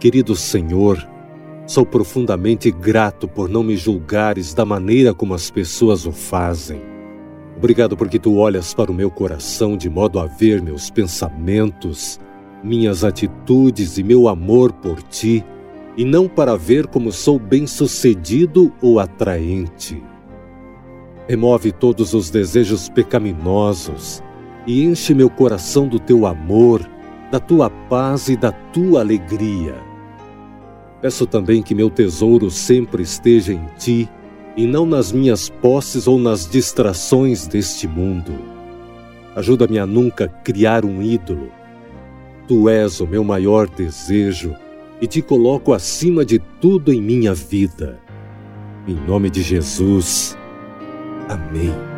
Querido Senhor, sou profundamente grato por não me julgares da maneira como as pessoas o fazem. Obrigado porque tu olhas para o meu coração de modo a ver meus pensamentos, minhas atitudes e meu amor por ti, e não para ver como sou bem-sucedido ou atraente. Remove todos os desejos pecaminosos e enche meu coração do teu amor, da tua paz e da tua alegria Peço também que meu tesouro sempre esteja em ti e não nas minhas posses ou nas distrações deste mundo. Ajuda-me a nunca criar um ídolo. Tu és o meu maior desejo e te coloco acima de tudo em minha vida. Em nome de Jesus. Amém.